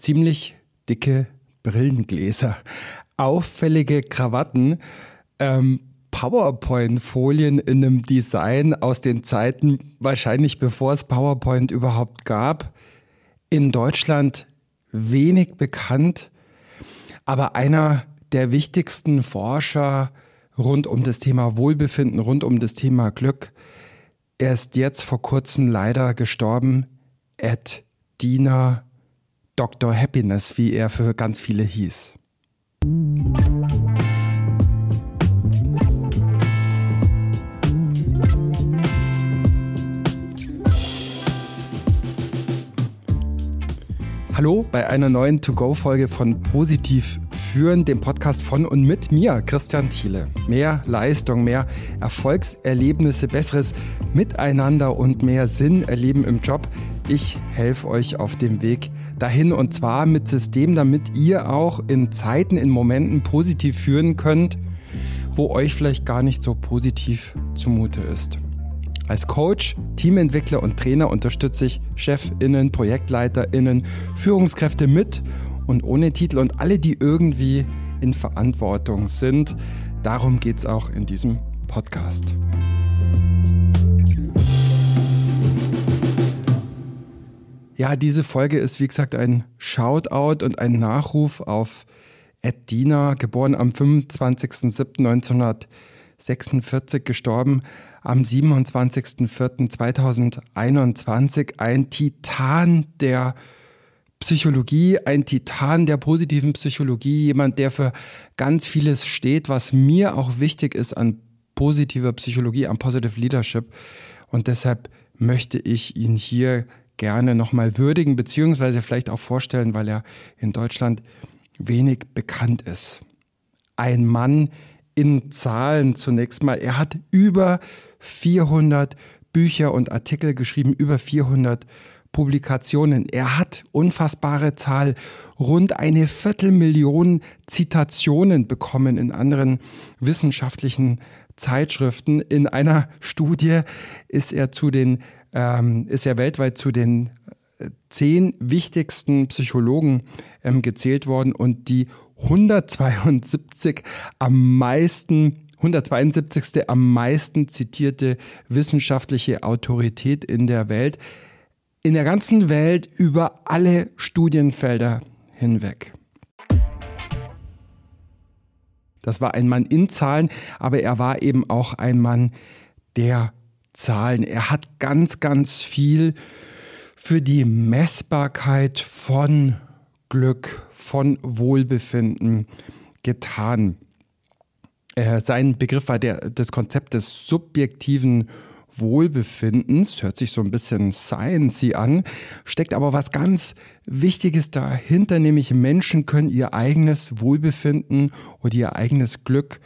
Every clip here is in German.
ziemlich dicke Brillengläser, auffällige Krawatten, ähm, PowerPoint-Folien in einem Design aus den Zeiten, wahrscheinlich bevor es PowerPoint überhaupt gab. In Deutschland wenig bekannt, aber einer der wichtigsten Forscher rund um das Thema Wohlbefinden, rund um das Thema Glück. Er ist jetzt vor kurzem leider gestorben. Ed Diener, Dr. Happiness, wie er für ganz viele hieß. Hallo bei einer neuen To-Go-Folge von Positiv führen, dem Podcast von und mit mir, Christian Thiele. Mehr Leistung, mehr Erfolgserlebnisse, besseres Miteinander und mehr Sinn erleben im Job. Ich helfe euch auf dem Weg dahin und zwar mit Systemen, damit ihr auch in Zeiten, in Momenten positiv führen könnt, wo euch vielleicht gar nicht so positiv zumute ist. Als Coach, Teamentwickler und Trainer unterstütze ich Chefinnen, Projektleiterinnen, Führungskräfte mit und ohne Titel und alle, die irgendwie in Verantwortung sind. Darum geht es auch in diesem Podcast. Ja, diese Folge ist wie gesagt ein Shoutout und ein Nachruf auf Ed Diener, geboren am 25.07.1946, gestorben am 27.04.2021 ein Titan der Psychologie, ein Titan der positiven Psychologie, jemand, der für ganz vieles steht, was mir auch wichtig ist an positiver Psychologie, an Positive Leadership. Und deshalb möchte ich ihn hier gerne nochmal würdigen, beziehungsweise vielleicht auch vorstellen, weil er in Deutschland wenig bekannt ist. Ein Mann in Zahlen zunächst mal. Er hat über 400 Bücher und Artikel geschrieben, über 400 Publikationen. Er hat unfassbare Zahl, rund eine Viertelmillion Zitationen bekommen in anderen wissenschaftlichen Zeitschriften. In einer Studie ist er zu den, ähm, ist er weltweit zu den äh, zehn wichtigsten Psychologen ähm, gezählt worden und die 172 am meisten 172. am meisten zitierte wissenschaftliche Autorität in der Welt, in der ganzen Welt über alle Studienfelder hinweg. Das war ein Mann in Zahlen, aber er war eben auch ein Mann der Zahlen. Er hat ganz, ganz viel für die Messbarkeit von Glück, von Wohlbefinden getan. Äh, sein Begriff war der, das Konzept des subjektiven Wohlbefindens, hört sich so ein bisschen sciencey an, steckt aber was ganz Wichtiges dahinter, nämlich Menschen können ihr eigenes Wohlbefinden oder ihr eigenes Glück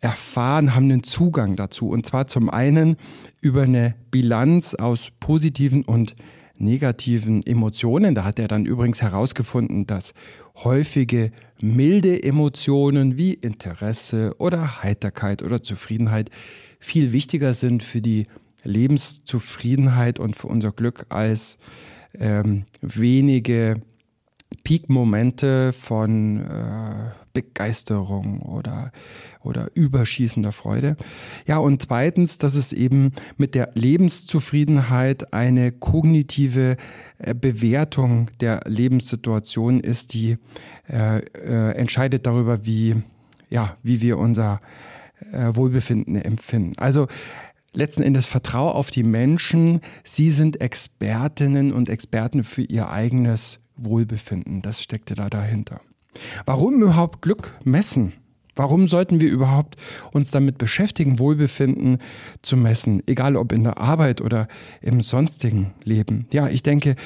erfahren, haben einen Zugang dazu. Und zwar zum einen über eine Bilanz aus positiven und negativen Emotionen. Da hat er dann übrigens herausgefunden, dass häufige milde Emotionen wie Interesse oder Heiterkeit oder Zufriedenheit viel wichtiger sind für die Lebenszufriedenheit und für unser Glück als ähm, wenige Peak-Momente von äh, Begeisterung oder, oder überschießender Freude. Ja, und zweitens, dass es eben mit der Lebenszufriedenheit eine kognitive äh, Bewertung der Lebenssituation ist, die äh, äh, entscheidet darüber, wie, ja, wie wir unser äh, Wohlbefinden empfinden. Also letzten Endes vertraue auf die Menschen. Sie sind Expertinnen und Experten für ihr eigenes Wohlbefinden. Das steckte da dahinter. Warum überhaupt Glück messen? Warum sollten wir überhaupt uns damit beschäftigen, Wohlbefinden zu messen, egal ob in der Arbeit oder im sonstigen Leben? Ja, ich denke,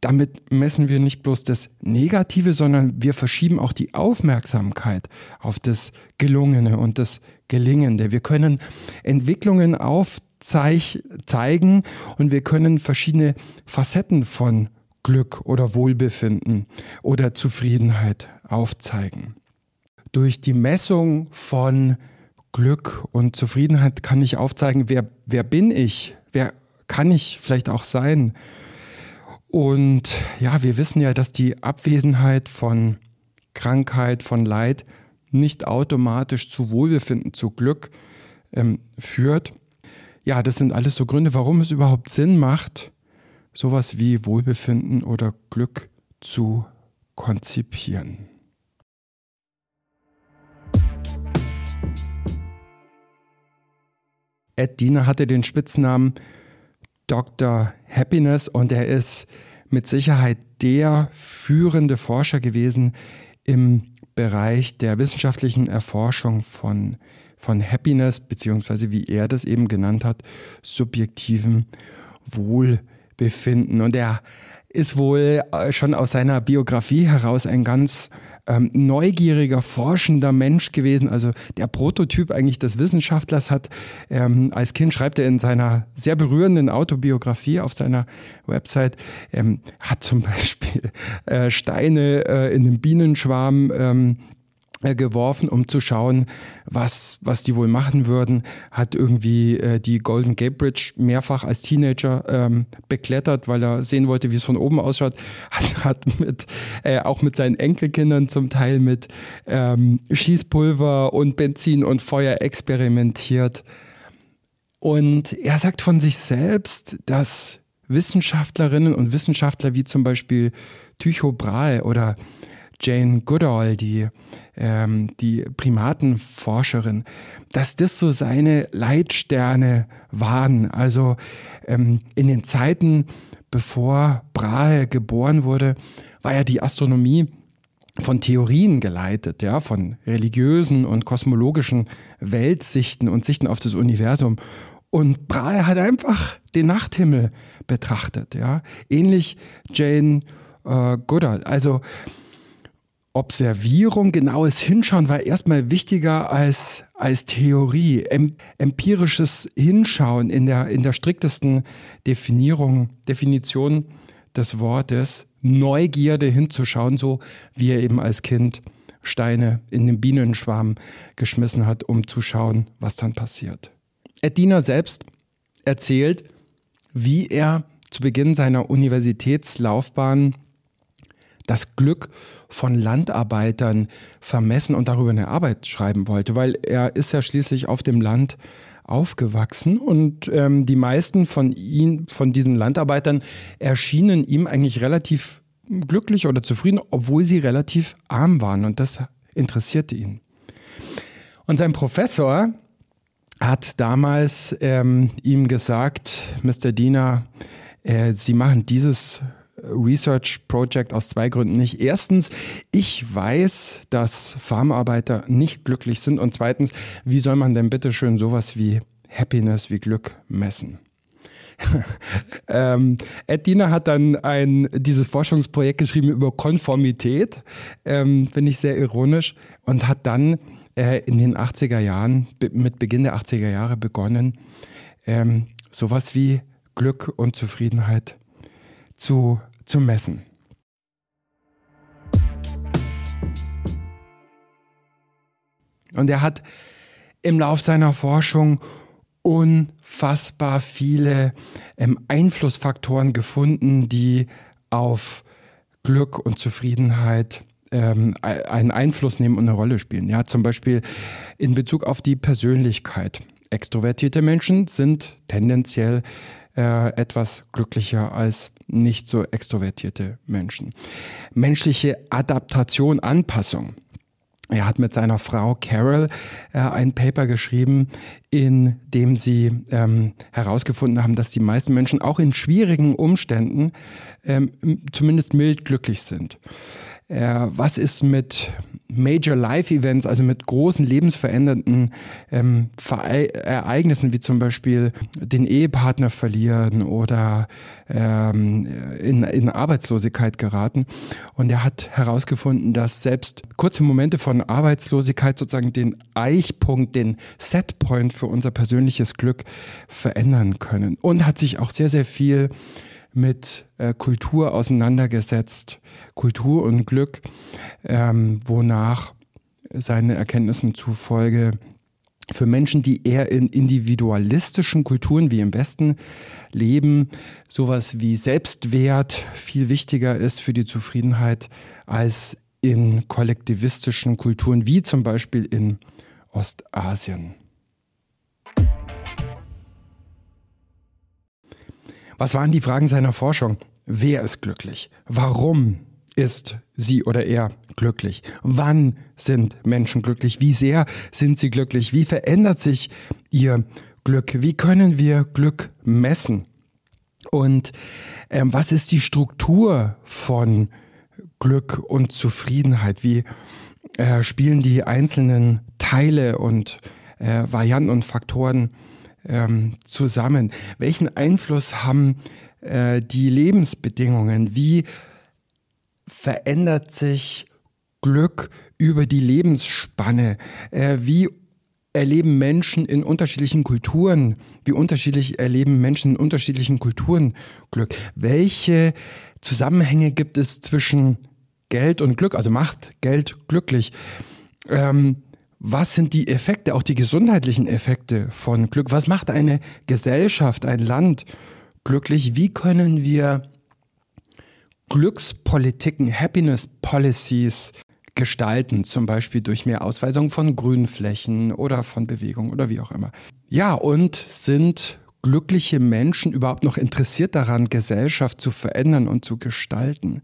damit messen wir nicht bloß das Negative, sondern wir verschieben auch die Aufmerksamkeit auf das Gelungene und das Gelingende. Wir können Entwicklungen aufzeigen und wir können verschiedene Facetten von Glück oder Wohlbefinden oder Zufriedenheit aufzeigen. Durch die Messung von Glück und Zufriedenheit kann ich aufzeigen, wer, wer bin ich, wer kann ich vielleicht auch sein. Und ja, wir wissen ja, dass die Abwesenheit von Krankheit, von Leid nicht automatisch zu Wohlbefinden, zu Glück ähm, führt. Ja, das sind alles so Gründe, warum es überhaupt Sinn macht, sowas wie Wohlbefinden oder Glück zu konzipieren. Ed Diener hatte den Spitznamen Dr. Happiness und er ist mit Sicherheit der führende Forscher gewesen im Bereich der wissenschaftlichen Erforschung von, von Happiness, beziehungsweise wie er das eben genannt hat, subjektiven Wohlbefinden. Und er ist wohl äh, schon aus seiner Biografie heraus ein ganz ähm, neugieriger, forschender Mensch gewesen. Also der Prototyp eigentlich des Wissenschaftlers hat ähm, als Kind, schreibt er in seiner sehr berührenden Autobiografie auf seiner Website, ähm, hat zum Beispiel äh, Steine äh, in den Bienenschwarm ähm, äh, geworfen, um zu schauen, was, was die wohl machen würden. Hat irgendwie äh, die Golden Gate Bridge mehrfach als Teenager ähm, beklettert, weil er sehen wollte, wie es von oben ausschaut. Hat, hat mit, äh, auch mit seinen Enkelkindern zum Teil mit ähm, Schießpulver und Benzin und Feuer experimentiert. Und er sagt von sich selbst, dass Wissenschaftlerinnen und Wissenschaftler wie zum Beispiel Tycho Brahe oder Jane Goodall, die, ähm, die Primatenforscherin, dass das so seine Leitsterne waren. Also ähm, in den Zeiten, bevor Brahe geboren wurde, war ja die Astronomie von Theorien geleitet, ja, von religiösen und kosmologischen Weltsichten und Sichten auf das Universum. Und Brahe hat einfach den Nachthimmel betrachtet, ja, ähnlich Jane äh, Goodall. Also Observierung, genaues Hinschauen war erstmal wichtiger als, als Theorie. empirisches Hinschauen in der, in der striktesten Definierung, Definition des Wortes, Neugierde hinzuschauen, so wie er eben als Kind Steine in den Bienenschwarm geschmissen hat, um zu schauen, was dann passiert. Edina selbst erzählt, wie er zu Beginn seiner Universitätslaufbahn das Glück von Landarbeitern vermessen und darüber eine Arbeit schreiben wollte, weil er ist ja schließlich auf dem Land aufgewachsen und ähm, die meisten von ihn, von diesen Landarbeitern erschienen ihm eigentlich relativ glücklich oder zufrieden, obwohl sie relativ arm waren und das interessierte ihn. Und sein Professor hat damals ähm, ihm gesagt, Mr. Diener, äh, Sie machen dieses Research Project aus zwei Gründen nicht. Erstens, ich weiß, dass Farmarbeiter nicht glücklich sind. Und zweitens, wie soll man denn bitte schön sowas wie Happiness, wie Glück messen? ähm, Ed hat dann ein, dieses Forschungsprojekt geschrieben über Konformität, ähm, finde ich sehr ironisch, und hat dann äh, in den 80er Jahren, mit Beginn der 80er Jahre begonnen, ähm, sowas wie Glück und Zufriedenheit zu, zu messen. Und er hat im Lauf seiner Forschung unfassbar viele ähm, Einflussfaktoren gefunden, die auf Glück und Zufriedenheit ähm, einen Einfluss nehmen und eine Rolle spielen. Ja, zum Beispiel in Bezug auf die Persönlichkeit. Extrovertierte Menschen sind tendenziell äh, etwas glücklicher als nicht so extrovertierte Menschen. Menschliche Adaptation, Anpassung. Er hat mit seiner Frau Carol äh, ein Paper geschrieben, in dem sie ähm, herausgefunden haben, dass die meisten Menschen auch in schwierigen Umständen ähm, zumindest mild glücklich sind. Äh, was ist mit Major Life Events, also mit großen lebensverändernden ähm, Ereignissen, wie zum Beispiel den Ehepartner verlieren oder ähm, in, in Arbeitslosigkeit geraten. Und er hat herausgefunden, dass selbst kurze Momente von Arbeitslosigkeit sozusagen den Eichpunkt, den Setpoint für unser persönliches Glück verändern können. Und hat sich auch sehr, sehr viel mit äh, Kultur auseinandergesetzt, Kultur und Glück, ähm, wonach seine Erkenntnissen zufolge für Menschen, die eher in individualistischen Kulturen wie im Westen leben, sowas wie Selbstwert viel wichtiger ist für die Zufriedenheit als in kollektivistischen Kulturen wie zum Beispiel in Ostasien. Was waren die Fragen seiner Forschung? Wer ist glücklich? Warum ist sie oder er glücklich? Wann sind Menschen glücklich? Wie sehr sind sie glücklich? Wie verändert sich ihr Glück? Wie können wir Glück messen? Und ähm, was ist die Struktur von Glück und Zufriedenheit? Wie äh, spielen die einzelnen Teile und äh, Varianten und Faktoren ähm, zusammen? Welchen Einfluss haben äh, die Lebensbedingungen? Wie verändert sich Glück über die Lebensspanne? Äh, wie erleben Menschen in unterschiedlichen Kulturen, wie unterschiedlich erleben Menschen in unterschiedlichen Kulturen Glück? Welche Zusammenhänge gibt es zwischen Geld und Glück? Also macht Geld glücklich? Ähm, was sind die Effekte, auch die gesundheitlichen Effekte von Glück? Was macht eine Gesellschaft, ein Land glücklich? Wie können wir Glückspolitiken, Happiness Policies gestalten, zum Beispiel durch mehr Ausweisung von Grünflächen oder von Bewegung oder wie auch immer. Ja, und sind glückliche Menschen überhaupt noch interessiert daran, Gesellschaft zu verändern und zu gestalten?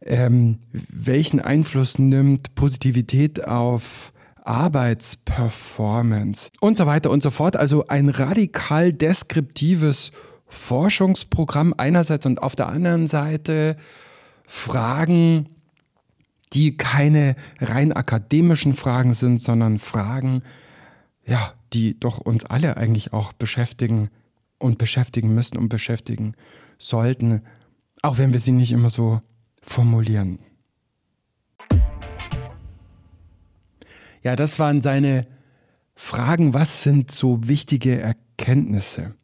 Ähm, welchen Einfluss nimmt Positivität auf Arbeitsperformance und so weiter und so fort? Also ein radikal deskriptives Forschungsprogramm einerseits und auf der anderen Seite Fragen, die keine rein akademischen Fragen sind, sondern Fragen, ja, die doch uns alle eigentlich auch beschäftigen und beschäftigen müssen und beschäftigen sollten, auch wenn wir sie nicht immer so formulieren. Ja, das waren seine Fragen, was sind so wichtige Erkenntnisse?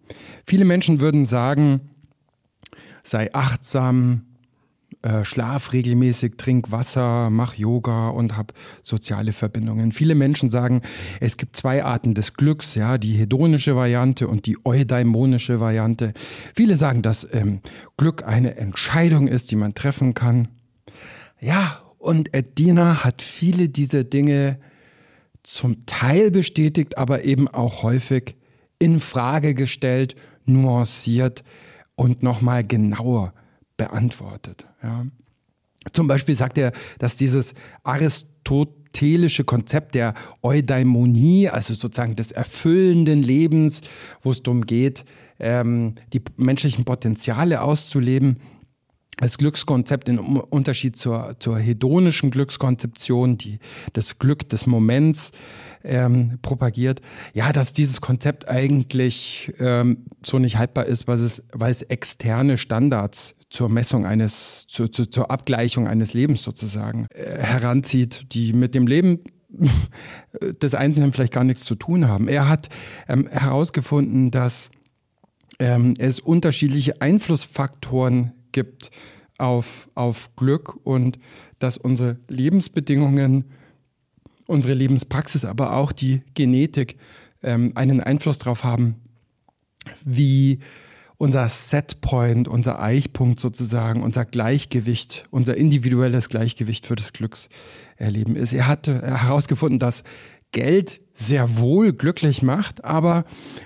Viele Menschen würden sagen, sei achtsam, äh, schlaf regelmäßig, trink Wasser, mach Yoga und hab soziale Verbindungen. Viele Menschen sagen, es gibt zwei Arten des Glücks, ja, die hedonische Variante und die eudaimonische Variante. Viele sagen, dass ähm, Glück eine Entscheidung ist, die man treffen kann. Ja, und Edina hat viele dieser Dinge zum Teil bestätigt, aber eben auch häufig in Frage gestellt nuanciert und nochmal genauer beantwortet. Ja. Zum Beispiel sagt er, dass dieses aristotelische Konzept der Eudaimonie, also sozusagen des erfüllenden Lebens, wo es darum geht, ähm, die menschlichen Potenziale auszuleben, als Glückskonzept im Unterschied zur, zur hedonischen Glückskonzeption, die das Glück des Moments ähm, propagiert, ja, dass dieses Konzept eigentlich ähm, so nicht haltbar ist, weil es, weil es externe Standards zur Messung eines, zur, zur, zur Abgleichung eines Lebens sozusagen äh, heranzieht, die mit dem Leben des Einzelnen vielleicht gar nichts zu tun haben. Er hat ähm, herausgefunden, dass ähm, es unterschiedliche Einflussfaktoren gibt auf, auf Glück und dass unsere Lebensbedingungen unsere Lebenspraxis, aber auch die Genetik ähm, einen Einfluss darauf haben, wie unser Setpoint, unser Eichpunkt sozusagen, unser Gleichgewicht, unser individuelles Gleichgewicht für das Glückserleben ist. Er hat herausgefunden, dass Geld sehr wohl glücklich macht, aber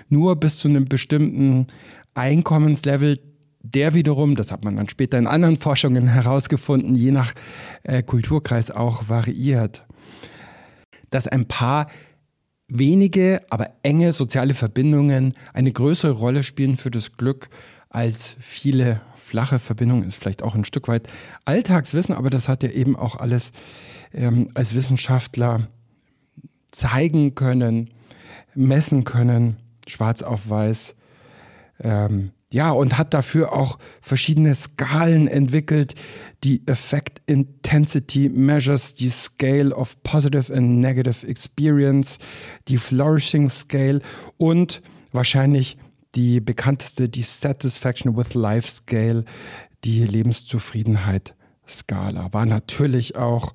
nur bis zu einem bestimmten Einkommenslevel, der wiederum, das hat man dann später in anderen Forschungen herausgefunden, je nach äh, Kulturkreis auch variiert dass ein paar wenige, aber enge soziale Verbindungen eine größere Rolle spielen für das Glück als viele flache Verbindungen, ist vielleicht auch ein Stück weit Alltagswissen, aber das hat er eben auch alles ähm, als Wissenschaftler zeigen können, messen können, schwarz auf weiß. Ähm, ja, und hat dafür auch verschiedene Skalen entwickelt. Die Effect Intensity Measures, die Scale of Positive and Negative Experience, die Flourishing Scale und wahrscheinlich die bekannteste, die Satisfaction with Life Scale, die Lebenszufriedenheit Skala, war natürlich auch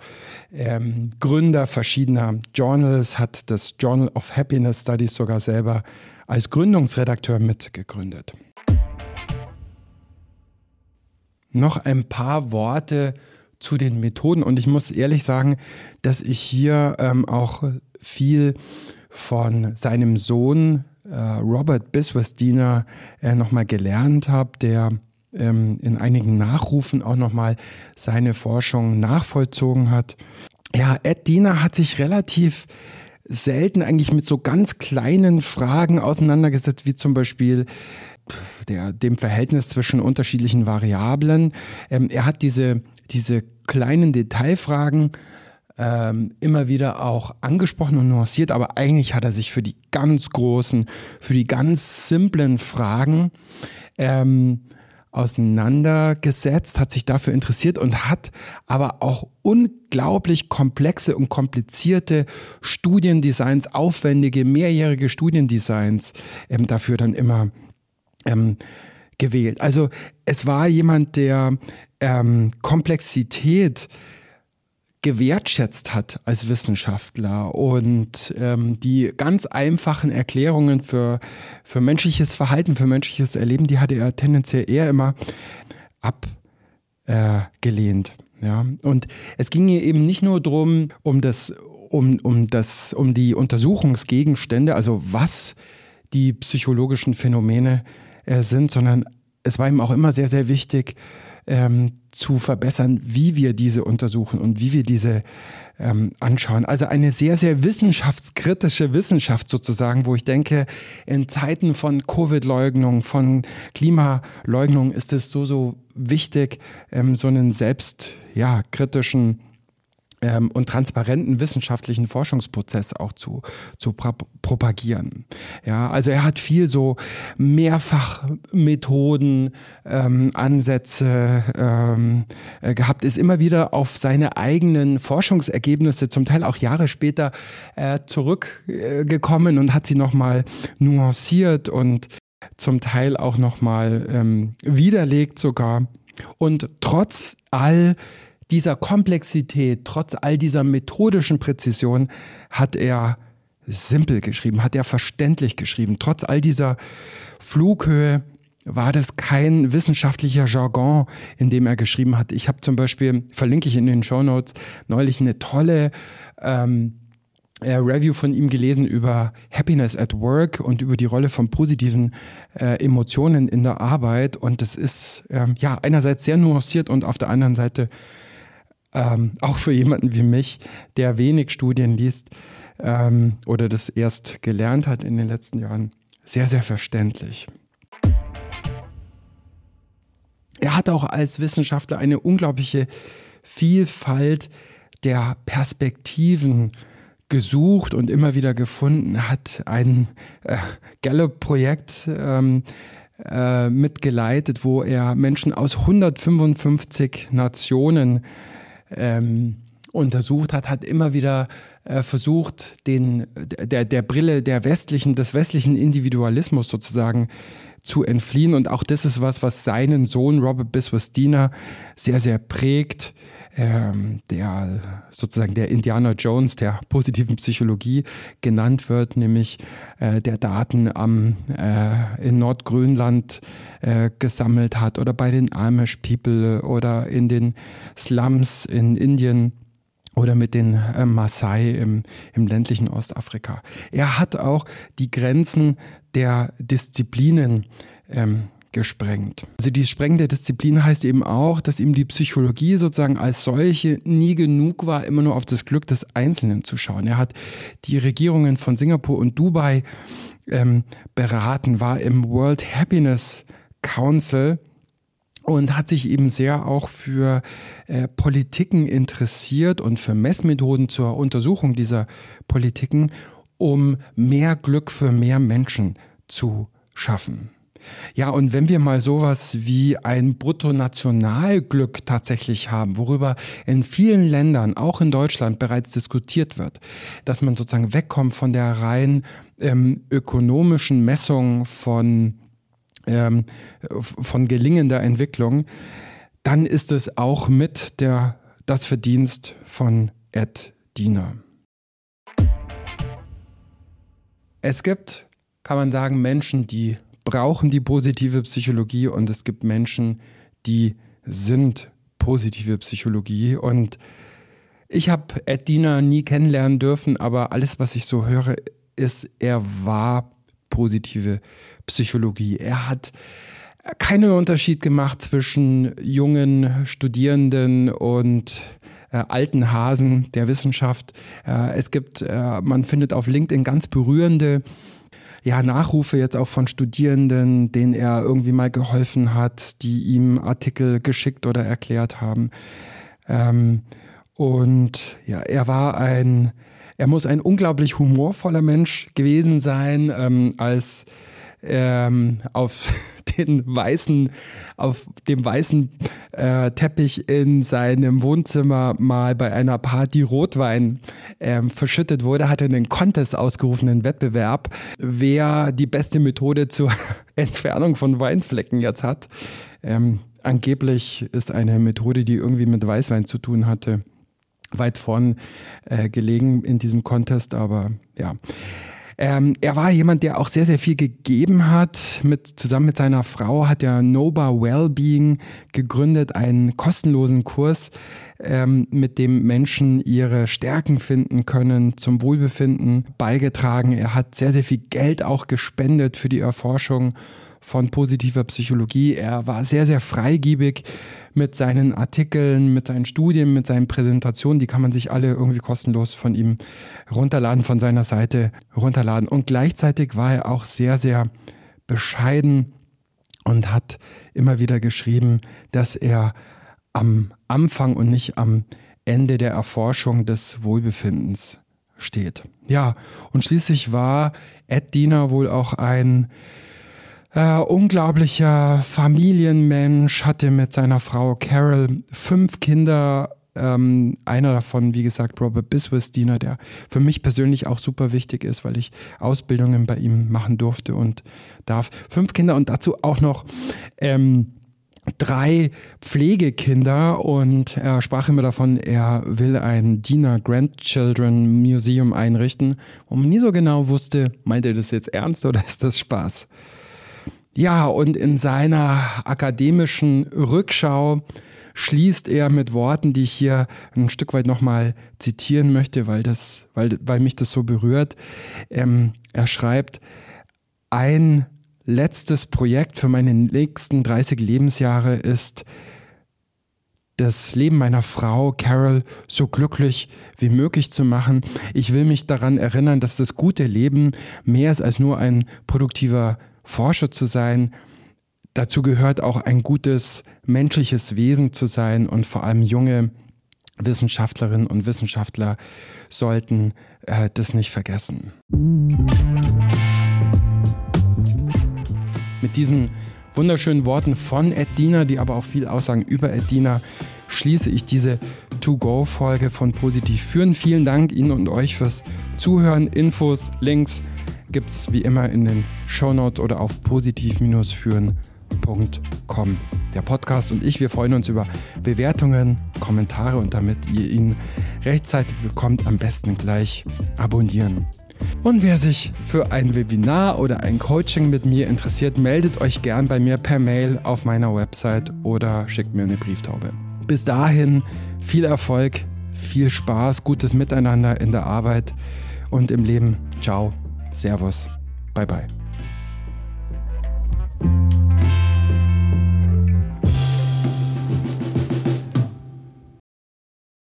ähm, Gründer verschiedener Journals, hat das Journal of Happiness Studies sogar selber als Gründungsredakteur mitgegründet. Noch ein paar Worte zu den Methoden und ich muss ehrlich sagen, dass ich hier ähm, auch viel von seinem Sohn äh, Robert Biswas-Diener äh, nochmal gelernt habe, der ähm, in einigen Nachrufen auch nochmal seine Forschung nachvollzogen hat. Ja, Ed Diener hat sich relativ selten eigentlich mit so ganz kleinen Fragen auseinandergesetzt, wie zum Beispiel der, dem Verhältnis zwischen unterschiedlichen Variablen. Ähm, er hat diese, diese kleinen Detailfragen ähm, immer wieder auch angesprochen und nuanciert, aber eigentlich hat er sich für die ganz großen, für die ganz simplen Fragen ähm, auseinandergesetzt, hat sich dafür interessiert und hat aber auch unglaublich komplexe und komplizierte Studiendesigns, aufwendige, mehrjährige Studiendesigns ähm, dafür dann immer ähm, gewählt. Also es war jemand, der ähm, Komplexität gewertschätzt hat als Wissenschaftler und ähm, die ganz einfachen Erklärungen für, für menschliches Verhalten, für menschliches Erleben, die hatte er tendenziell eher immer abgelehnt. Äh, ja? Und es ging hier eben nicht nur darum, um das, um, um das, um die Untersuchungsgegenstände, also was die psychologischen Phänomene äh, sind, sondern es war ihm auch immer sehr, sehr wichtig, ähm, zu verbessern, wie wir diese untersuchen und wie wir diese ähm, anschauen. Also eine sehr, sehr wissenschaftskritische Wissenschaft sozusagen, wo ich denke, in Zeiten von Covid-Leugnung, von Klimaleugnung ist es so, so wichtig, ähm, so einen selbstkritischen ja, ähm, und transparenten wissenschaftlichen Forschungsprozess auch zu, zu propagieren. Ja, also er hat viel so Mehrfachmethoden, ähm, Ansätze ähm, äh, gehabt, ist immer wieder auf seine eigenen Forschungsergebnisse, zum Teil auch Jahre später, äh, zurückgekommen und hat sie nochmal nuanciert und zum Teil auch nochmal ähm, widerlegt sogar. Und trotz all dieser Komplexität, trotz all dieser methodischen Präzision, hat er simpel geschrieben, hat er verständlich geschrieben. Trotz all dieser Flughöhe war das kein wissenschaftlicher Jargon, in dem er geschrieben hat. Ich habe zum Beispiel, verlinke ich in den Show Notes, neulich eine tolle ähm, äh, Review von ihm gelesen über Happiness at Work und über die Rolle von positiven äh, Emotionen in der Arbeit. Und das ist ähm, ja einerseits sehr nuanciert und auf der anderen Seite ähm, auch für jemanden wie mich, der wenig Studien liest ähm, oder das erst gelernt hat in den letzten Jahren, sehr, sehr verständlich. Er hat auch als Wissenschaftler eine unglaubliche Vielfalt der Perspektiven gesucht und immer wieder gefunden, hat ein äh, Gallup-Projekt ähm, äh, mitgeleitet, wo er Menschen aus 155 Nationen ähm, untersucht hat, hat immer wieder äh, versucht, den, der, der Brille der westlichen, des westlichen Individualismus sozusagen zu entfliehen. Und auch das ist was, was seinen Sohn Robert Biswas-Diener sehr, sehr prägt. Ähm, der sozusagen der Indiana Jones der positiven Psychologie genannt wird, nämlich äh, der Daten am, äh, in Nordgrönland äh, gesammelt hat oder bei den Amish People oder in den Slums in Indien oder mit den äh, Maasai im, im ländlichen Ostafrika. Er hat auch die Grenzen der Disziplinen ähm, gesprengt. Also die sprengende Disziplin heißt eben auch, dass ihm die Psychologie sozusagen als solche nie genug war, immer nur auf das Glück des Einzelnen zu schauen. Er hat die Regierungen von Singapur und Dubai ähm, beraten, war im World Happiness Council und hat sich eben sehr auch für äh, Politiken interessiert und für Messmethoden zur Untersuchung dieser Politiken, um mehr Glück für mehr Menschen zu schaffen. Ja, und wenn wir mal sowas wie ein Bruttonationalglück tatsächlich haben, worüber in vielen Ländern, auch in Deutschland, bereits diskutiert wird, dass man sozusagen wegkommt von der rein ähm, ökonomischen Messung von, ähm, von gelingender Entwicklung, dann ist es auch mit der, das Verdienst von Ed Diener. Es gibt, kann man sagen, Menschen, die brauchen die positive Psychologie und es gibt Menschen, die sind positive Psychologie. Und ich habe Ed Diener nie kennenlernen dürfen, aber alles, was ich so höre, ist, er war positive Psychologie. Er hat keinen Unterschied gemacht zwischen jungen Studierenden und äh, alten Hasen der Wissenschaft. Äh, es gibt, äh, man findet auf LinkedIn ganz berührende ja, Nachrufe jetzt auch von Studierenden, denen er irgendwie mal geholfen hat, die ihm Artikel geschickt oder erklärt haben. Ähm, und ja, er war ein, er muss ein unglaublich humorvoller Mensch gewesen sein, ähm, als ähm, auf den weißen, auf dem weißen äh, Teppich in seinem Wohnzimmer mal bei einer Party Rotwein ähm, verschüttet wurde, hat er einen Contest ausgerufen, einen Wettbewerb, wer die beste Methode zur Entfernung von Weinflecken jetzt hat. Ähm, angeblich ist eine Methode, die irgendwie mit Weißwein zu tun hatte, weit vorn äh, gelegen in diesem Contest, aber ja. Ähm, er war jemand, der auch sehr, sehr viel gegeben hat. Mit, zusammen mit seiner Frau hat er Noba Wellbeing gegründet, einen kostenlosen Kurs, ähm, mit dem Menschen ihre Stärken finden können, zum Wohlbefinden beigetragen. Er hat sehr, sehr viel Geld auch gespendet für die Erforschung von positiver Psychologie. Er war sehr, sehr freigiebig mit seinen Artikeln, mit seinen Studien, mit seinen Präsentationen. Die kann man sich alle irgendwie kostenlos von ihm runterladen, von seiner Seite runterladen. Und gleichzeitig war er auch sehr, sehr bescheiden und hat immer wieder geschrieben, dass er am Anfang und nicht am Ende der Erforschung des Wohlbefindens steht. Ja, und schließlich war Ed Diener wohl auch ein äh, unglaublicher Familienmensch, hatte mit seiner Frau Carol fünf Kinder. Ähm, einer davon, wie gesagt, Robert Biswas-Diener, der für mich persönlich auch super wichtig ist, weil ich Ausbildungen bei ihm machen durfte und darf. Fünf Kinder und dazu auch noch ähm, drei Pflegekinder und er sprach immer davon, er will ein Diener Grandchildren Museum einrichten, wo man nie so genau wusste, meint er das jetzt ernst oder ist das Spaß? Ja, und in seiner akademischen Rückschau schließt er mit Worten, die ich hier ein Stück weit nochmal zitieren möchte, weil, das, weil, weil mich das so berührt. Ähm, er schreibt, ein letztes Projekt für meine nächsten 30 Lebensjahre ist, das Leben meiner Frau Carol so glücklich wie möglich zu machen. Ich will mich daran erinnern, dass das gute Leben mehr ist als nur ein produktiver Forscher zu sein, dazu gehört auch ein gutes menschliches Wesen zu sein und vor allem junge Wissenschaftlerinnen und Wissenschaftler sollten äh, das nicht vergessen. Mit diesen wunderschönen Worten von Ed die aber auch viel aussagen über Ed schließe ich diese To-Go-Folge von Positiv führen. Vielen Dank Ihnen und euch fürs Zuhören. Infos, Links gibt es wie immer in den Shownotes oder auf positiv-führen.com. Der Podcast und ich, wir freuen uns über Bewertungen, Kommentare und damit ihr ihn rechtzeitig bekommt, am besten gleich abonnieren. Und wer sich für ein Webinar oder ein Coaching mit mir interessiert, meldet euch gern bei mir per Mail auf meiner Website oder schickt mir eine Brieftaube. Bis dahin viel Erfolg, viel Spaß, gutes Miteinander in der Arbeit und im Leben. Ciao. Servus. Bye bye.